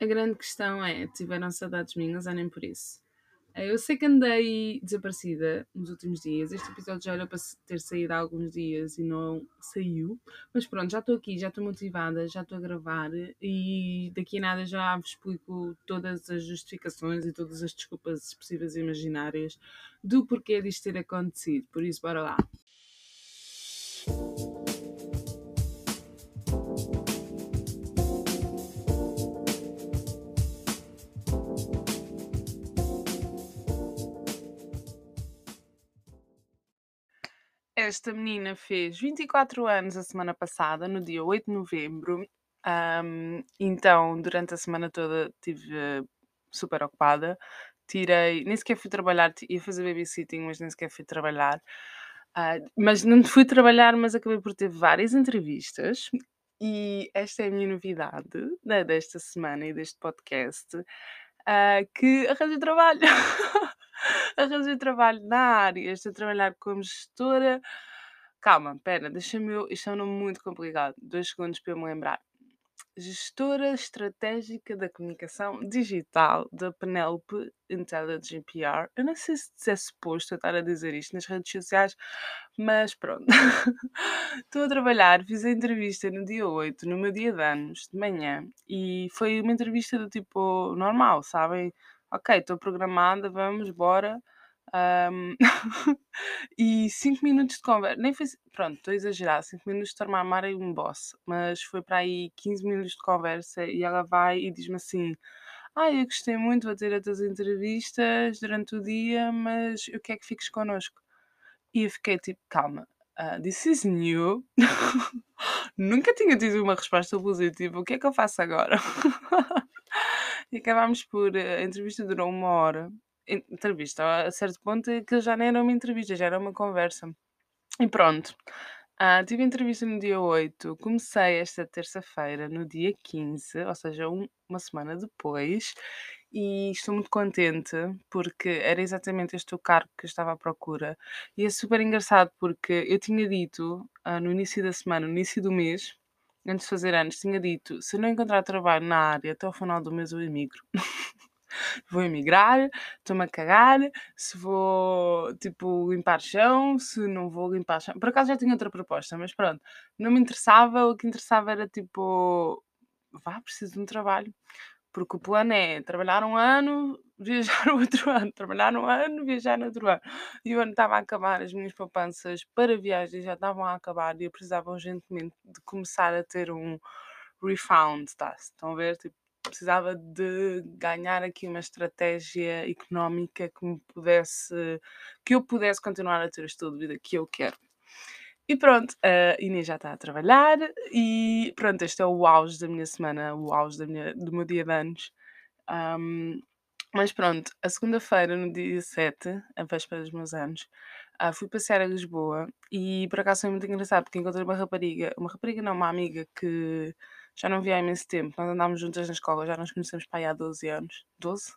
A grande questão é: tiveram saudades minhas ou nem por isso? Eh, eu sei que andei desaparecida nos últimos dias. Este episódio já era para ter saído há alguns dias e não saiu. Mas pronto, já estou aqui, já estou motivada, já estou a gravar e daqui a nada já vos explico todas as justificações e todas as desculpas possíveis e imaginárias do porquê disto ter acontecido. Por isso, bora lá. Esta menina fez 24 anos a semana passada, no dia 8 de novembro. Ahm, então, durante a semana toda estive super ocupada. Tirei, nem sequer fui trabalhar, ia fazer babysitting, mas nem sequer fui trabalhar. Ah, mas não fui trabalhar, mas acabei por ter várias entrevistas. E esta é a minha novidade né, desta semana e deste podcast, ah, que arranjei trabalho. arranjei trabalho na área, estou a trabalhar como gestora. Calma, pera, deixa-me eu. Isto é um nome muito complicado. Dois segundos para eu me lembrar. Gestora Estratégica da Comunicação Digital da Penelope Intelligent PR. Eu não sei se é suposto eu estar a dizer isto nas redes sociais, mas pronto. Estou a trabalhar, fiz a entrevista no dia 8, no meu dia de anos, de manhã, e foi uma entrevista do tipo normal, sabem? Ok, estou programada, vamos, bora. Ahm, e 5 minutos de conversa, nem foi, pronto, estou a exagerar, 5 minutos de tornar a um boss, mas foi para aí 15 minutos de conversa e ela vai e diz-me assim: Ah, eu gostei muito, vou ter outras entrevistas durante o dia, mas eu quero que fiques connosco. E eu fiquei tipo, calma, ah, this is new. Nunca tinha tido uma resposta positiva, o que é que eu faço agora? e acabámos por. eh, A entrevista durou uma hora. En- Entrevista, a certo ponto, é que já nem era uma entrevista, já era uma conversa. E pronto. Ah, tive entrevista no dia 8, comecei esta terça-feira, no dia 15, ou seja, um- uma semana depois, e estou muito contente porque era exatamente este o cargo que eu estava à procura. E é super engraçado porque eu tinha dito ah, no início da semana, no início do mês, antes de fazer anos, tinha dito: se não encontrar trabalho na área até ao final do mês, eu emigro. vou emigrar, estou-me a cagar, se vou, tipo, limpar chão, se não vou limpar chão. Por acaso já tinha outra proposta, mas pronto, não me interessava, o que interessava era tipo, vá, preciso de um trabalho. Porque o plano é trabalhar um ano, viajar outro ano, trabalhar um ano, viajar no outro ano. E o ano estava a acabar, as minhas poupanças para viagens já estavam a acabar e eu precisava urgentemente de começar a ter um refund, tá? Estão a ver? Tipo, precisava de ganhar aqui uma estratégia económica que me pudesse, que eu pudesse continuar a ter o estilo de vida que eu quero. E pronto, a Inês já está a trabalhar e pronto, este é o auge da minha semana, o auge da minha, do meu dia de anos. Ahm, mas pronto, a segunda-feira, no dia 7, a véspera dos meus anos, ah, fui passear a Lisboa e por acaso foi muito engraçado porque encontrei uma rapariga, uma rapariga não, uma amiga que já não via há imenso tempo. Nós andámos juntas na escola, já nos conhecemos para aí há 12 anos. 12?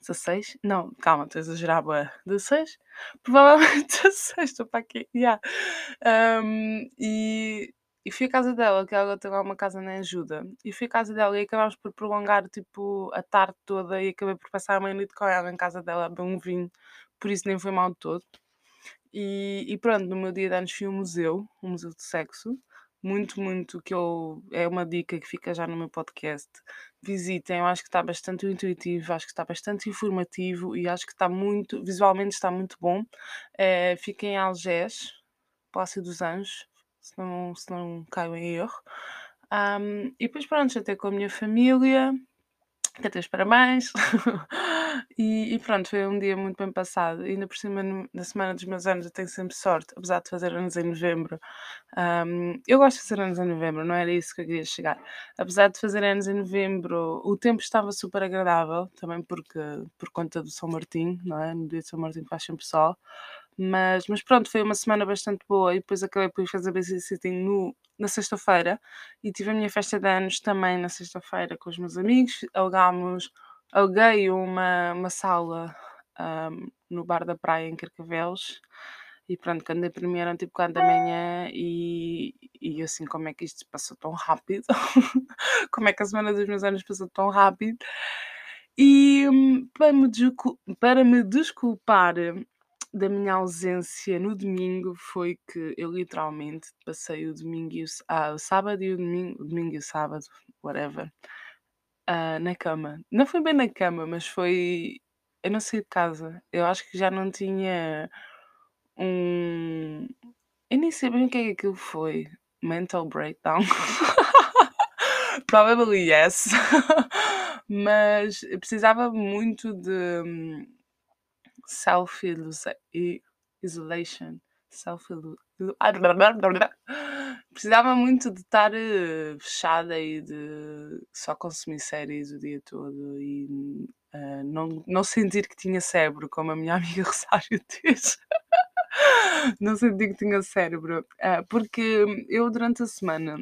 16? Não, calma, estou a exagerar, bué. 16? Provavelmente 16, estou para aqui. Yeah. Ahm, e, e fui à casa dela, que ela tem lá uma casa na ajuda. E fui à casa dela e acabámos por prolongar tipo a tarde toda e acabei por passar a meia-noite com ela em casa dela beber um vinho, por isso nem foi mal de todo. E, e pronto, no meu dia de anos fui a um museu, um museu de sexo, muito, muito, que eu, é uma dica que fica já no meu podcast. Visitem, eu acho que está bastante intuitivo, acho que está bastante informativo e acho que está muito, visualmente está muito bom. Eh, fica em Algés, Palácio dos Anjos, se não, se não caio em erro. Ahm, e depois pronto, até com a minha família, cantei os parabéns. e, e pronto, foi um dia muito bem passado. E ainda por cima, na semana dos meus anos, eu tenho sempre sorte, apesar de fazer anos em novembro. Ahm, eu gosto de fazer anos em novembro, não era isso que eu queria chegar. Apesar de fazer anos em novembro, o tempo estava super agradável, também porque por conta do São Martinho, não é? No dia de São Martinho faz sempre sol. Mas, mas pronto, foi uma semana bastante boa e depois acabei por fazer babysitting no, na sexta-feira e tive a minha festa de anos também na sexta-feira com os meus amigos. Alugámos, aluguei uma, uma sala ahm, no bar da praia em Carcavelos E pronto, quando para mim eram tipo 4h e e eu assim: "Como é que isto passou tão rápido? Como é que a semana dos meus anos passou tão rápido?" E, hum, para me para me desculpar da minha ausência no domingo, foi que eu literalmente passei o domingo e o ah, o sábado e o domingo o domingo e o sábado, whatever, ah, na cama. Não foi bem na cama, mas foi eu não saí de casa. Eu acho que já não tinha um eu nem sei bem o que é que aquilo foi. Mental breakdown? Probably yes. Mas eu precisava muito de hum, self precisava muito de estar, eh, fechada e de só consumir séries o dia todo e, ah, não não sentir que tinha cérebro, como a minha amiga Rosário diz. Não sentir que tinha cérebro. Ah, porque eu durante a semana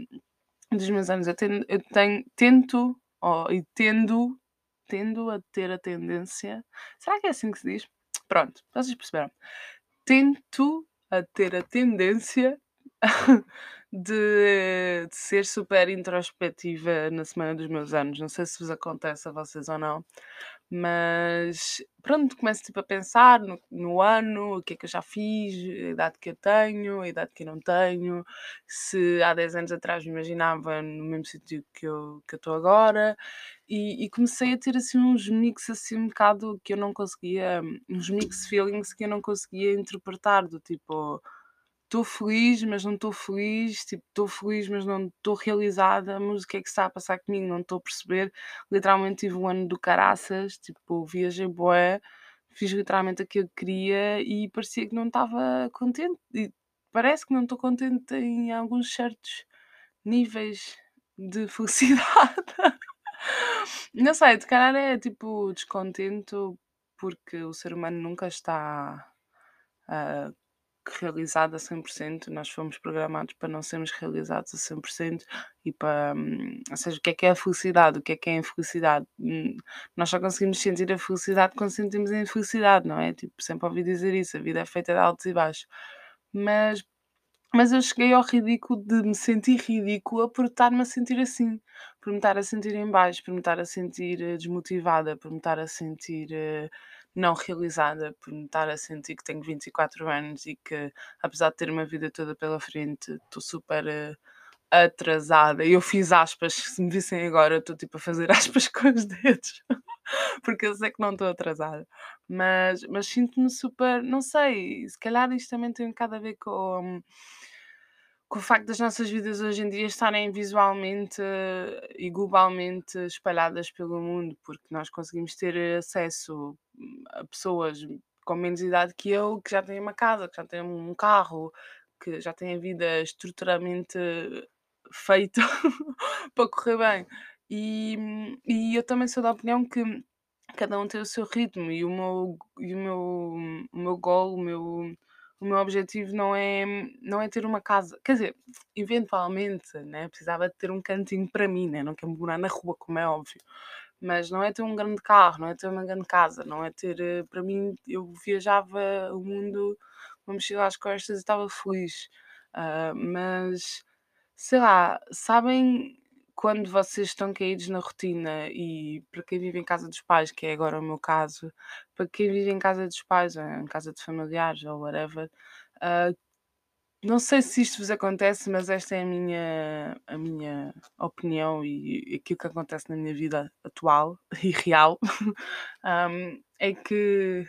dos meus anos eu tendo eu tenho tento, oh, e tendo tendo a ter a tendência será que é assim que se diz? Pronto, vocês perceberam. Tento a ter a tendência de de ser super introspectiva na semana dos meus anos. Não sei se vos acontece a vocês ou não, mas pronto, começo tipo a pensar no no ano, o que é que eu já fiz, a idade que eu tenho, a idade que eu não tenho, se há 10 anos atrás me imaginava no mesmo sítio que eu que estou agora, e e comecei a ter assim uns mix assim um bocado que eu não conseguia uns mix feelings que eu não conseguia interpretar, do tipo estou feliz, mas não estou feliz, tipo, estou feliz, mas não estou realizada, mas o que é que está a passar comigo? Não estou a perceber. Literalmente tive um ano do caraças, tipo, viajei bué, fiz literalmente aquilo que queria e parecia que não estava contente. E parece que não estou contente em alguns certos níveis de felicidade. Não sei, se calhar é tipo descontento porque o ser humano nunca está, ah, realizado a 100%, nós fomos programados para não sermos realizados a 100% e para, hum, ou seja, o que é que é a felicidade, o que é que é a infelicidade? Hum, nós só conseguimos sentir a felicidade quando sentimos a infelicidade, não é? Tipo, sempre ouvi dizer isso, a vida é feita de altos e baixos. Mas mas eu cheguei ao ridículo de me sentir ridícula por estar-me a sentir assim, por me estar a sentir em baixo, por me estar a sentir, eh, desmotivada, por me estar a sentir, eh, não realizada, por me estar a sentir que tenho 24 anos e que, apesar de ter uma vida toda pela frente, estou super, eh, atrasada. Eu fiz aspas, se me vissem agora, estou tipo a fazer aspas com os dedos, porque eu sei que não estou atrasada. Mas mas sinto-me super não sei, se calhar isto também tem um bocado a ver com com o facto das nossas vidas hoje em dia estarem visualmente eh, e globalmente espalhadas pelo mundo, porque nós conseguimos ter acesso hum, a pessoas com menos idade que eu, que já têm uma casa, que já têm um carro, que já têm a vida estruturalmente feita para correr bem. E, e eu também sou da opinião que cada um tem o seu ritmo e o meu, e o meu, o meu goal, o meu, o meu objetivo não é, não é ter uma casa. Quer dizer, eventualmente, né, precisava de ter um cantinho para mim, né? Não quero morar na rua, como é óbvio. Mas não é ter um grande carro, não é ter uma grande casa, não é ter. eh, Para mim, eu viajava o mundo uma mochila às costas e estava feliz. Ah, mas, sei lá, sabem quando vocês estão caídos na rotina e para quem vive em casa dos pais, que é agora o meu caso, para quem vive em casa dos pais ou em casa de familiares ou whatever, ah, não sei se isto vos acontece, mas esta é a minha, a minha opinião e aquilo que acontece na minha vida atual e real, ahm, é que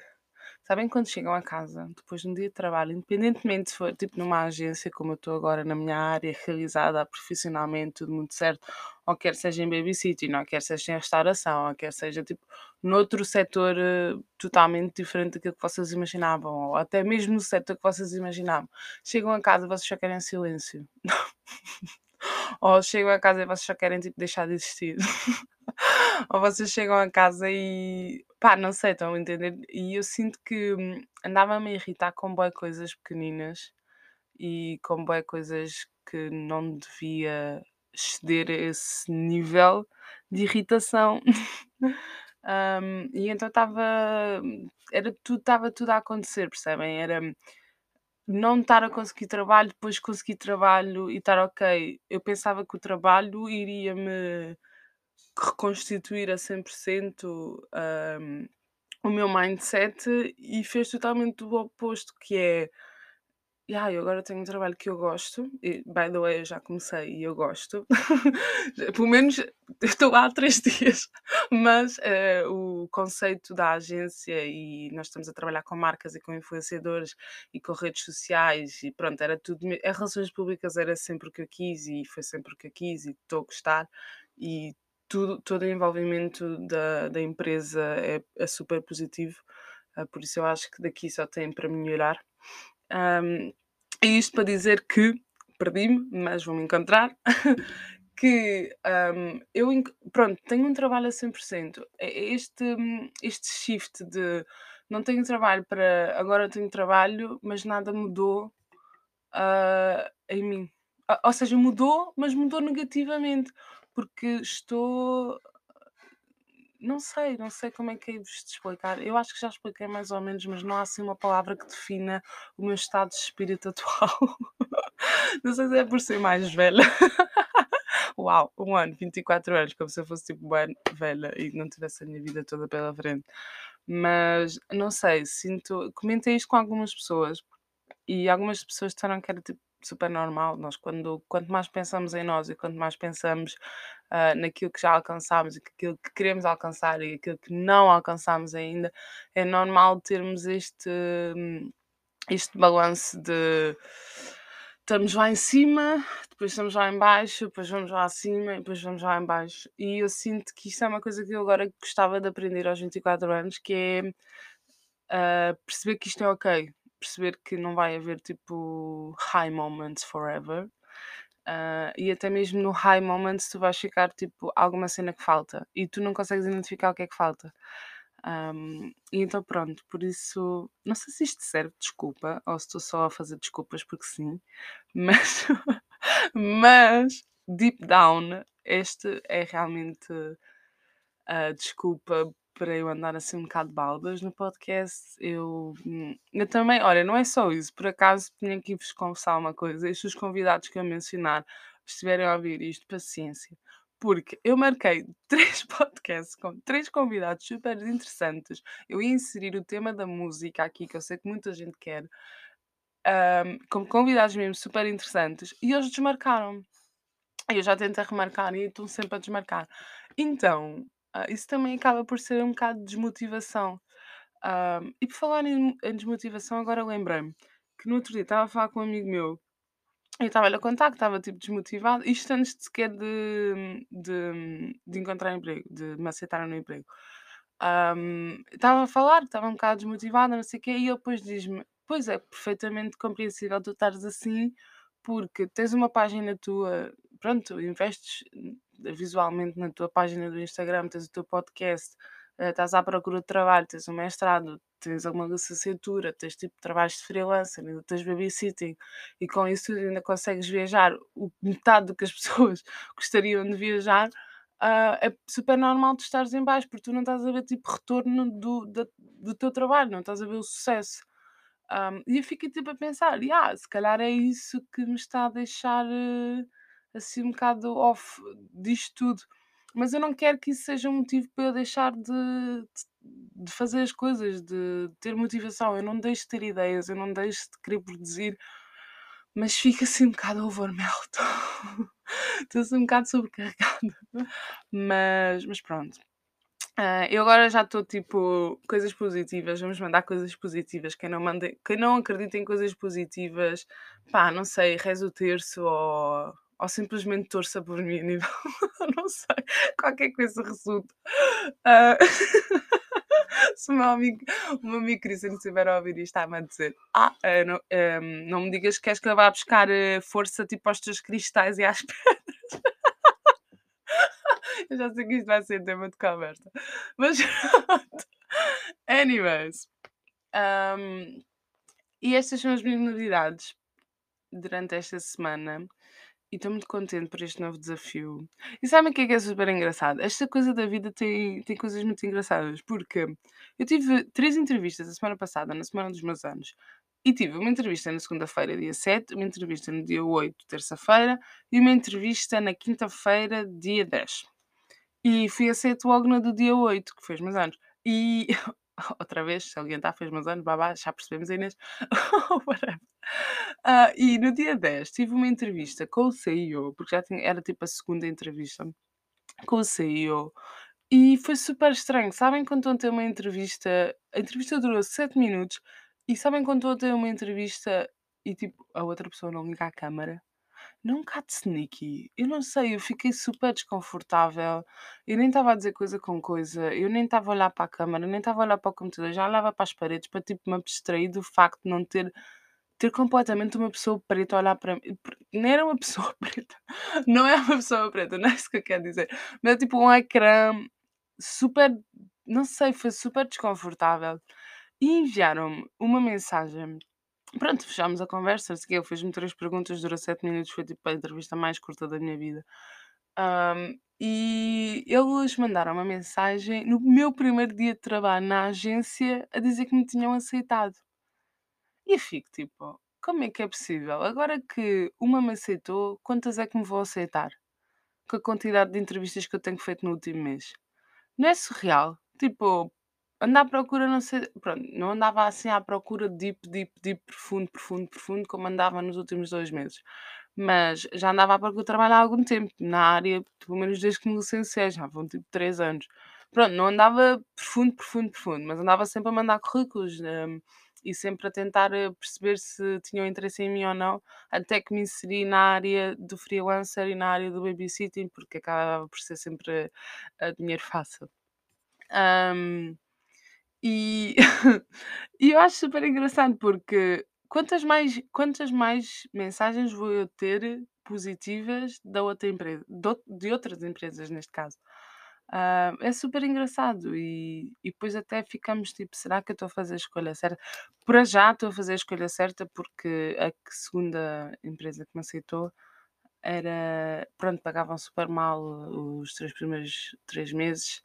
Sabem quando chegam a casa, depois de um dia de trabalho, independentemente se for tipo numa agência, como eu estou agora na minha área, realizada profissionalmente, tudo muito certo, ou quer seja em babysitting, ou quer seja em restauração, ou quer seja tipo noutro setor eh, totalmente diferente daquilo que vocês imaginavam, ou até mesmo no setor que vocês imaginavam. Chegam a casa e vocês só querem silêncio. Ou chegam a casa e vocês só querem tipo deixar de existir. Ou vocês chegam a casa e pá, não sei, estão a entender? E eu sinto que hum, andava-me a irritar com bué coisas pequeninas e com bué coisas que não devia exceder esse nível de irritação. Hum, e então estava era tudo estava tudo a acontecer, percebem? Era não estar a conseguir trabalho, depois conseguir trabalho e estar ok. Eu pensava que o trabalho iria-me reconstituir a 100%, hum, o meu mindset e fez totalmente o oposto, que é Yeah, eu agora tenho um trabalho que eu gosto, e by the way, eu já comecei e eu gosto. Pelo menos estou lá há três dias, mas eh, o conceito da agência e nós estamos a trabalhar com marcas e com influenciadores e com redes sociais e pronto, era tudo. As relações públicas era sempre o que eu quis e foi sempre o que eu quis e estou a gostar e tudo, todo o envolvimento da, da empresa é, é super positivo, ah, por isso eu acho que daqui só tem para melhorar. Ahm, e isto para dizer que perdi-me, mas vou-me encontrar. que ahm, eu, pronto, tenho um trabalho a 100%. É- é Este, este shift de não tenho trabalho para agora tenho trabalho, mas nada mudou ah, em mim. Ou seja, mudou, mas mudou negativamente, porque estou não sei, não sei como é que é de vos explicar. Eu acho que já expliquei mais ou menos, mas não há assim uma palavra que defina o meu estado de espírito atual. Não sei se é por ser mais velha. Uau, um ano, 24 anos, como se eu fosse tipo bem velha e não tivesse a minha vida toda pela frente. Mas não sei, sinto. Comentei isto com algumas pessoas e algumas pessoas disseram que era tipo super normal. Nós, quando, quanto mais pensamos em nós e quanto mais pensamos ah, naquilo que já alcançámos e aquilo que queremos alcançar e aquilo que não alcançámos ainda, é normal termos este, este balanço de estamos lá em cima, depois estamos lá em baixo, depois vamos lá acima e depois vamos lá em baixo. E eu sinto que isto é uma coisa que eu agora gostava de aprender aos 24 anos, que é ah, perceber que isto é ok, perceber que não vai haver tipo high moments forever. ah, e até mesmo no high moments tu vais ficar tipo alguma cena que falta e tu não consegues identificar o que é que falta. Ahm, e então pronto, por isso não sei se isto serve de desculpa ou se estou só a fazer desculpas porque sim, mas, mas deep down este é realmente a desculpa para eu andar assim um bocado baldas no podcast. Eu, hum, eu também, olha, não é só isso, por acaso tinha que vos confessar uma coisa. Estes convidados que eu mencionar estiverem a ouvir isto, paciência. Porque eu marquei três podcasts com três convidados super interessantes. Eu ia inserir o tema da música aqui, que eu sei que muita gente quer, ahm, como convidados mesmo super interessantes, e eles desmarcaram. Eu já tentei remarcar e estão sempre a desmarcar. Então, ah, isso também acaba por ser um bocado de desmotivação. Ahm, e por falar em, em desmotivação, agora lembrei-me que no outro dia estava a falar com um amigo meu eu estava-lhe a contar que estava tipo desmotivado, isto antes de sequer de, de, de encontrar emprego, de me aceitar no emprego. Ahm, estava a falar, estava um bocado desmotivada, não sei o quê, e ele depois diz-me: Pois é, perfeitamente compreensível tu estares assim, porque tens uma página tua, pronto, investes visualmente na tua página do Instagram, tens o teu podcast, eh, estás à procura de trabalho, tens um mestrado, tens alguma licenciatura, tens tipo trabalhos de freelancer, ainda tens babysitting, e com isso ainda consegues viajar o metade do que as pessoas gostariam de viajar ah, é super normal tu estares em baixo, porque tu não estás a ver tipo retorno do, da- do teu trabalho, não estás a ver o sucesso. Ahm, e eu fiquei tipo a pensar, "Ya, se calhar é isso que me está a deixar eh, assim um bocado off disto tudo. Mas eu não quero que isso seja um motivo para eu deixar de, de de fazer as coisas, de ter motivação. Eu não deixo de ter ideias, eu não deixo de querer produzir, mas fica assim um bocado overwhelmed. Estou assim um bocado sobrecarregada. Mas, mas pronto. Ah, eu agora já estou tipo coisas positivas, vamos mandar coisas positivas. Quem não, manda, quem não acredita em coisas positivas, pá, não sei, reza o terço ou, ou simplesmente torça por mim a nível. não sei, qualquer coisa resulta. Ah, se o meu amigo, o meu amigo Cristiano estiver a ouvir isto, está-me a dizer: Ah, eh, não, eh, não me digas que queres que eu vá buscar eh, força tipo aos teus cristais e às pedras. Eu já sei que isto vai ser tema de conversa. Mas pronto. Anyways. um, e estas são as minhas novidades durante esta semana. Estou muito contente por este novo desafio. E sabem o que é que é super engraçado? Esta coisa da vida tem, tem coisas muito engraçadas. Porque eu tive três entrevistas a semana passada, na semana dos meus anos. E tive uma entrevista na segunda-feira, dia 7, uma entrevista no dia 8, terça-feira, e uma entrevista na quinta-feira, dia 10. E fui aceito logo na do dia 8, que fez meus anos. E outra vez, se alguém está, fez meus anos, babá, já percebemos Inês. Ah, e no dia 10 tive uma entrevista com o CEO, porque já tinha, era tipo a segunda entrevista com o CEO. E foi super estranho. Sabem quando estão a ter uma entrevista? A entrevista durou 7 minutos. E sabem quando estão a ter uma entrevista e tipo a outra pessoa não liga a câmara? Não bocado sneaky. Eu não sei, eu fiquei super desconfortável. Eu nem estava a dizer coisa com coisa. Eu nem estava a olhar para a câmara, nem estava a olhar para o computador. Já olhava para as paredes para tipo me abstrair do facto de não ter ter completamente uma pessoa preta a olhar para mim. Nem era uma pessoa preta. Não é uma pessoa preta, não é isso que eu quero dizer. Mas é tipo um ecrã super. Não sei, foi super desconfortável. E enviaram-me uma mensagem. Pronto, fechámos a conversa. Ele fez-me três perguntas, durou sete minutos. Foi tipo a entrevista mais curta da minha vida. Ahm, e eles mandaram uma mensagem no meu primeiro dia de trabalho na agência a dizer que me tinham aceitado. E eu fico tipo, como é que é possível? Agora que uma me aceitou, quantas é que me vou aceitar? Com a quantidade de entrevistas que eu tenho feito no último mês. Não é surreal? Tipo, andar à procura, não sei. Pronto, não andava assim à procura de deep, deep, deep, profundo, profundo, profundo, como andava nos últimos dois meses. Mas já andava à procura de trabalho há algum tempo, na área, pelo menos desde que me licenciei, já vão tipo três anos. Pronto, não andava profundo, profundo, profundo, mas andava sempre a mandar currículos. hum, e sempre a tentar eh, perceber se tinham interesse em mim ou não, até que me inseri na área do freelancer e na área do babysitting, porque acabava por ser sempre eh, dinheiro fácil. Ahm, e, e eu acho super engraçado porque quantas mais, quantas mais mensagens vou eu ter positivas da outra empresa, de, ou- de outras empresas neste caso? Ah, é super engraçado e, e depois até ficamos tipo, será que eu estou a fazer a escolha certa? Para já estou a fazer a escolha certa porque a segunda empresa que me aceitou era, pronto, pagavam super mal os três primeiros três meses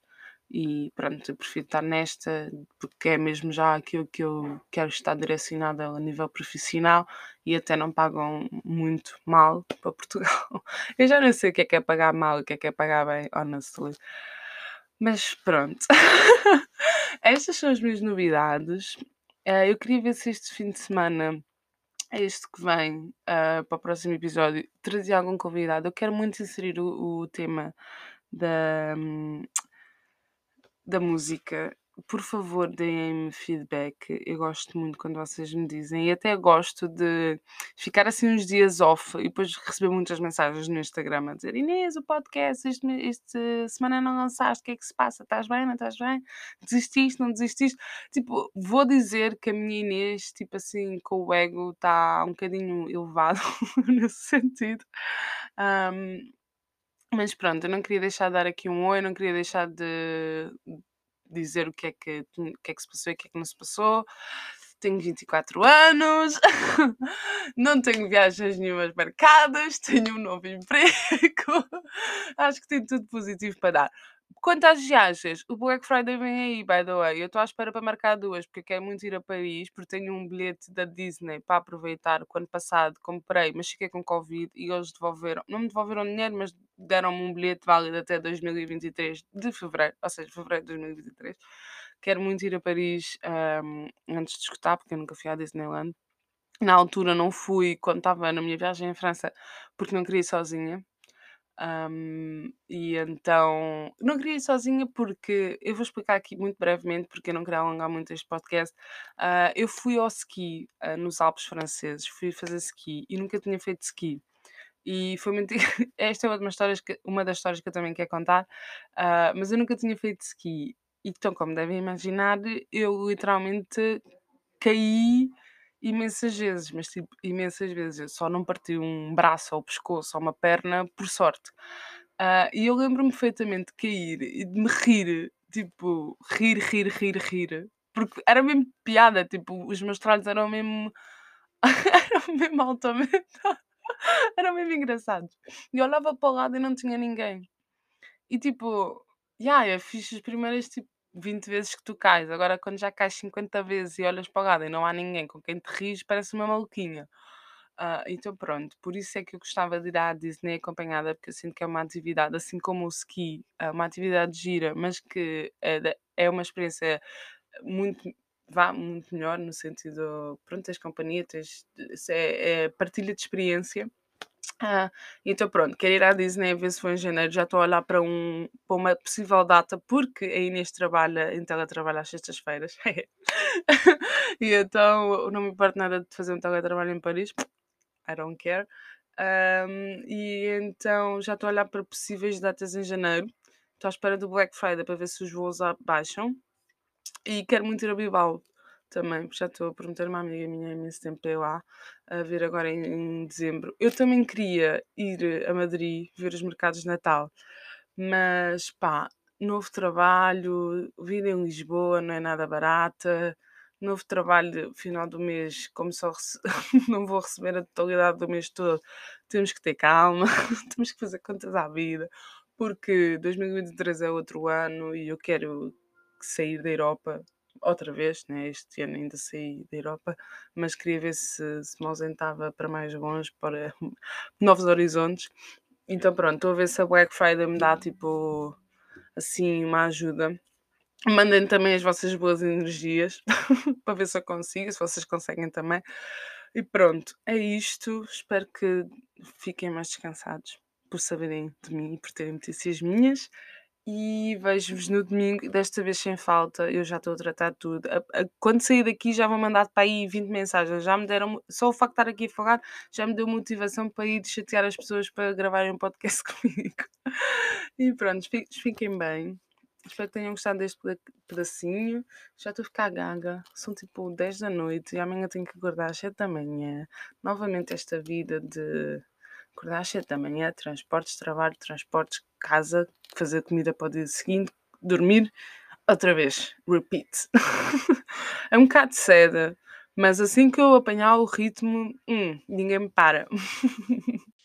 e pronto, eu prefiro estar nesta porque é mesmo já aquilo que eu quero estar direcionada a nível profissional e até não pagam muito mal para Portugal. Eu já não sei o que é que é pagar mal e o que é que é pagar bem, honestly. Mas pronto. Estas são as minhas novidades. Eh, eu queria ver se este fim de semana, este que vem, ah, para o próximo episódio, trazia algum convidado. Eu quero muito inserir o, o tema da, hum, da música. Por favor, deem-me feedback. Eu gosto muito quando vocês me dizem. E até gosto de ficar assim uns dias off e depois receber muitas mensagens no Instagram a dizer Inês, o podcast, este, este semana não lançaste, o que é que se passa? Estás bem? Não estás bem? Desististe? Não desististe? Tipo, vou dizer que a minha Inês, tipo assim, com o ego está um bocadinho elevado nesse sentido. Ahm, mas pronto, eu não queria deixar de dar aqui um oi, não queria deixar de dizer o que é que, o que, é que se passou e o que é que não se passou. Tenho 24 anos, não tenho viagens nenhumas marcadas, tenho um novo emprego. Acho que tenho tudo positivo para dar. Quanto às viagens, o Black Friday vem aí, by the way. Eu estou à espera para marcar duas, porque quero muito ir a Paris, porque tenho um bilhete da Disney para aproveitar. O ano passado comprei, mas fiquei com Covid e eles devolveram, não me devolveram dinheiro, mas deram-me um bilhete válido até 2023 de fevereiro, ou seja, fevereiro de 2023. Quero muito ir a Paris ahm, antes de escutar, porque eu nunca fui à Disneyland. Na altura não fui quando estava na minha viagem em França, porque não queria ir sozinha. Ahm, e então, não queria ir sozinha porque eu vou explicar aqui muito brevemente, porque eu não queria alongar muito este podcast. Ah, eu fui ao ski ah, nos Alpes franceses, fui fazer ski e nunca tinha feito ski. E foi muito. Esta é uma das histórias que, uma das histórias que eu também quero contar, ah, mas eu nunca tinha feito ski. Então, como devem imaginar, eu literalmente caí imensas vezes, mas tipo, imensas vezes. Eu só não parti um braço ou pescoço ou uma perna, por sorte. Ah, e eu lembro-me perfeitamente de cair e de me rir, tipo, rir, rir, rir, rir. Porque era mesmo piada, tipo, os meus trabalhos eram mesmo. eram mesmo altamente. eram mesmo engraçados. E olhava para o lado e não tinha ninguém. E tipo, yeah, eu fiz as primeiras tipo 20 vezes que tu cais. Agora, quando já cais 50 vezes e olhas para o lado e não há ninguém com quem te rires, parece uma maluquinha. Ah, então pronto, por isso é que eu gostava de ir à Disney acompanhada, porque eu sinto que é uma atividade, assim como o ski, é uma atividade gira, mas que é, é uma experiência muito, vá, muito melhor no sentido, pronto, tens companhia, tens, é, é partilha de experiência. Então pronto, quero ir à Disney a ver se foi em janeiro. Já estou a olhar para, um, para uma possível data, porque a Inês trabalha, então ela trabalha às sextas-feiras. e então não me importa nada de fazer um teletrabalho em Paris. I don't care. Ahm, e então já estou a olhar para possíveis datas em janeiro. Estou à espera do Black Friday para ver se os voos baixam. E quero muito ir a Bilbao também, já estou a prometer uma amiga minha há imenso tempo para ir lá, a ver agora em, em dezembro. Eu também queria ir a Madrid ver os mercados de Natal, mas pá, novo trabalho, vida em Lisboa não é nada barata. Novo trabalho, final do mês, como só não vou receber a totalidade do mês todo, temos que ter calma, temos que fazer contas à vida, porque 2023 é outro ano e eu quero sair da Europa outra vez, né? Este ano ainda saí da Europa, mas queria ver se, se me ausentava para mais longe, para novos horizontes. Então pronto, estou a ver se a Black Friday me dá tipo assim uma ajuda. Mandem também as vossas boas energias para ver se eu consigo, se vocês conseguem também. E pronto, é isto. Espero que fiquem mais descansados por saberem de mim e por terem notícias minhas. E vejo-vos no domingo, desta vez sem falta. Eu já estou a tratar tudo. A- a- Quando sair daqui, já vou mandar para aí 20 mensagens. Já me deram, só o facto de estar aqui a falar já me deu motivação para ir chatear as pessoas para gravarem um podcast comigo. E pronto, fi- fiquem bem. Espero que tenham gostado deste peda- pedacinho. Já estou a ficar gaga. São tipo 10 da noite e amanhã tenho que acordar às 7 da manhã. Novamente esta vida de acordar às 7 da manhã, transportes, trabalho, transportes, casa, fazer comida para o dia seguinte, dormir, outra vez, repeat. é um bocado seda, mas assim que eu apanhar o ritmo, hum, ninguém me para.